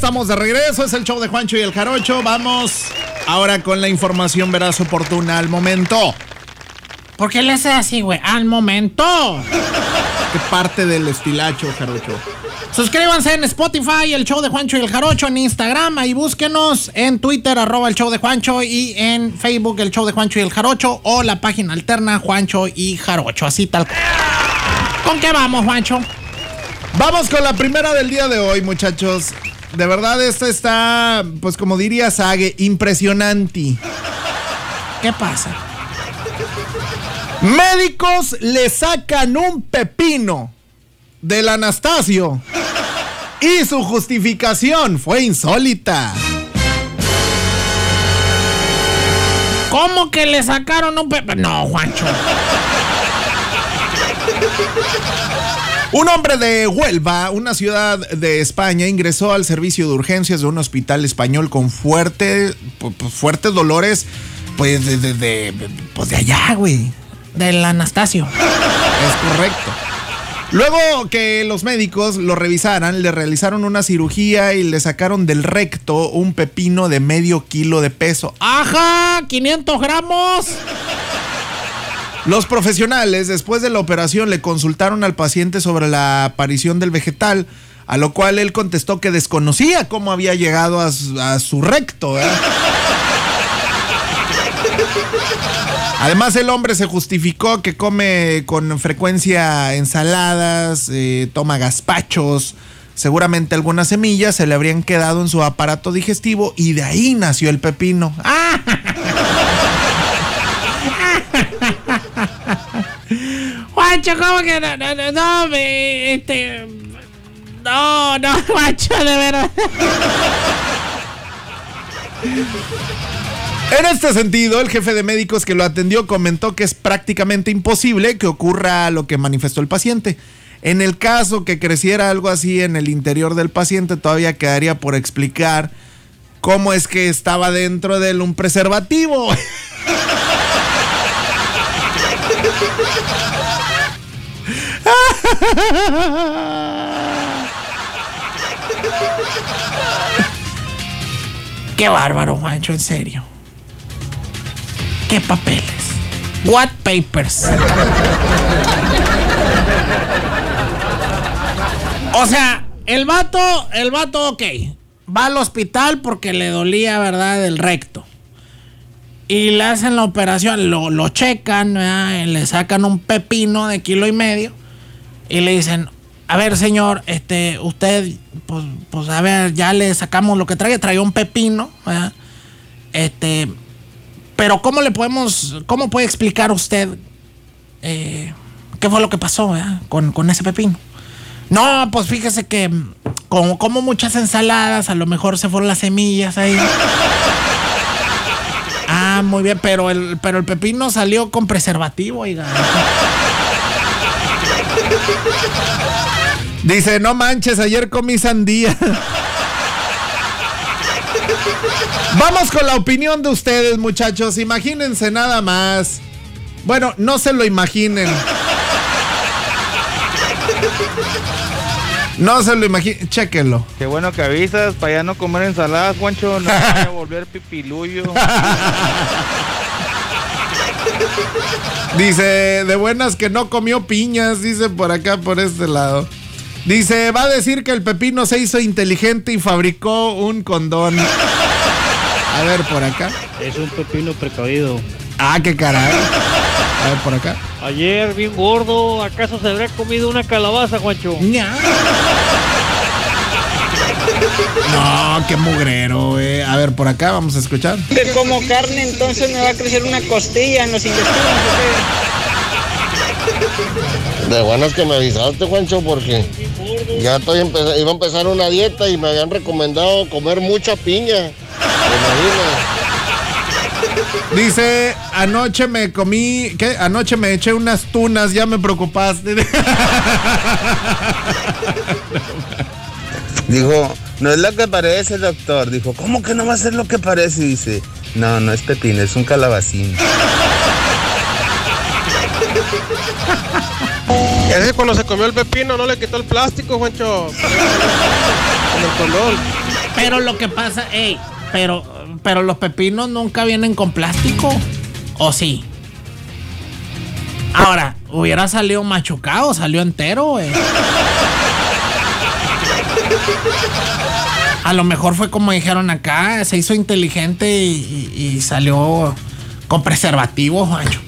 estamos de regreso. Es el show de Juancho y el Jarocho. Vamos ahora con la información veraz oportuna al momento. ¿Por qué le hace así, güey? Al momento. ¿Qué parte del estilacho, Jarocho? Suscríbanse en Spotify, el show de Juancho y el Jarocho, en Instagram, y búsquenos en Twitter, arroba el show de Juancho, y en Facebook, el show de Juancho y el Jarocho, o la página alterna, Juancho y Jarocho, así tal. ¿Con qué vamos, Juancho? Vamos con la primera del día de hoy, muchachos. De verdad, esta está, pues como diría Sage, impresionante. ¿Qué pasa? Médicos le sacan un pepino del Anastasio y su justificación fue insólita. ¿Cómo que le sacaron un pepino? No, Juancho. Un hombre de Huelva, una ciudad de España, ingresó al servicio de urgencias de un hospital español con fuerte, fuertes dolores, pues de, de, pues de allá, güey. Del Anastasio. Es correcto. Luego que los médicos lo revisaran, le realizaron una cirugía y le sacaron del recto un pepino de medio kilo de peso. ¡Ajá! ¡500 gramos! Los profesionales, después de la operación, le consultaron al paciente sobre la aparición del vegetal, a lo cual él contestó que desconocía cómo había llegado a su, recto. Además, el hombre se justificó que come con frecuencia ensaladas, eh, toma gazpachos, seguramente algunas semillas se le habrían quedado en su aparato digestivo y de ahí nació el pepino. ¿Cómo que no? No, no, no, este. No, no, Juancho, de verdad. En este sentido, el jefe de médicos que lo atendió comentó que es prácticamente imposible que ocurra lo que manifestó el paciente. En el caso que creciera algo así en el interior del paciente, todavía quedaría por explicar cómo es que estaba dentro de él un preservativo. Qué bárbaro, Juancho, en serio. ¿Qué papeles? What papers? o sea, el vato, el vato, ok. Va al hospital porque le dolía, ¿verdad? El recto y le hacen la operación, lo, lo checan, le sacan un pepino de kilo y medio y le dicen, a ver señor, este, usted, pues, pues a ver, ya le sacamos lo que trae, trae un pepino, este, pero ¿cómo le podemos, cómo puede explicar usted eh, qué fue lo que pasó con, con, ese pepino? No, pues fíjese que como, como muchas ensaladas, a lo mejor se fueron las semillas ahí. Ah, muy bien, pero el, pero el pepino salió con preservativo, oiga. Dice, no manches, ayer comí sandía. Vamos con la opinión de ustedes, muchachos. Imagínense nada más. Bueno, no se lo imaginen. No se lo imaginen, chéquenlo. Qué bueno que avisas para ya no comer ensaladas, Juancho. No vaya a volver pipiluyo. dice, de buenas que no comió piñas, dice por acá, por este lado. Dice, va a decir que el pepino se hizo inteligente y fabricó un condón. A ver, por acá. Es un pepino precavido. Ah, qué caray. A ver, por acá. Ayer, bien gordo, ¿acaso se habrá comido una calabaza, Juancho? No, qué mugrero, eh. A ver, por acá vamos a escuchar. Que como carne, entonces me va a crecer una costilla en los intestinos. De buenas que me avisaste, Juancho, porque ya estoy iba a empezar una dieta y me habían recomendado comer mucha piña. Dice, anoche me comí, ¿qué? Anoche me eché unas tunas, ya me preocupaste. Dijo, no es lo que parece, doctor. Dijo, ¿cómo que no va a ser lo que parece? Dice, no, no es pepino, es un calabacín. Es que cuando se comió el pepino no le quitó el plástico, Juancho. Con el condón. Pero lo que pasa, ey, pero, pero los pepinos nunca vienen con plástico. ¿O sí? Ahora, hubiera salido machucado, salió entero, güey. A lo mejor fue como dijeron acá, se hizo inteligente y, y- y salió con preservativo, Juancho.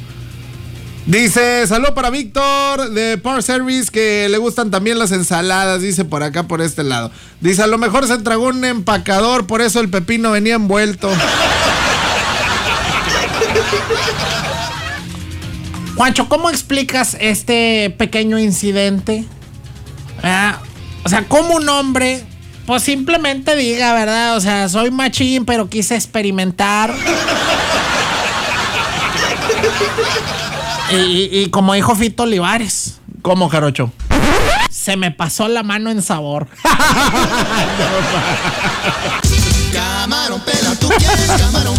Dice, salud para Víctor de Power Service que le gustan también las ensaladas, dice por acá, por este lado. Dice, a lo mejor se tragó un empacador, por eso el pepino venía envuelto. Juancho, ¿cómo explicas este pequeño incidente? Ah, O sea, ¿cómo un hombre, pues simplemente diga, ¿verdad? O sea, soy machín, pero quise experimentar. y, y- y como dijo Fito Olivares, ¿Cómo, Jarocho? se me pasó la mano en sabor. Camarón, pela, tú quieres camarón,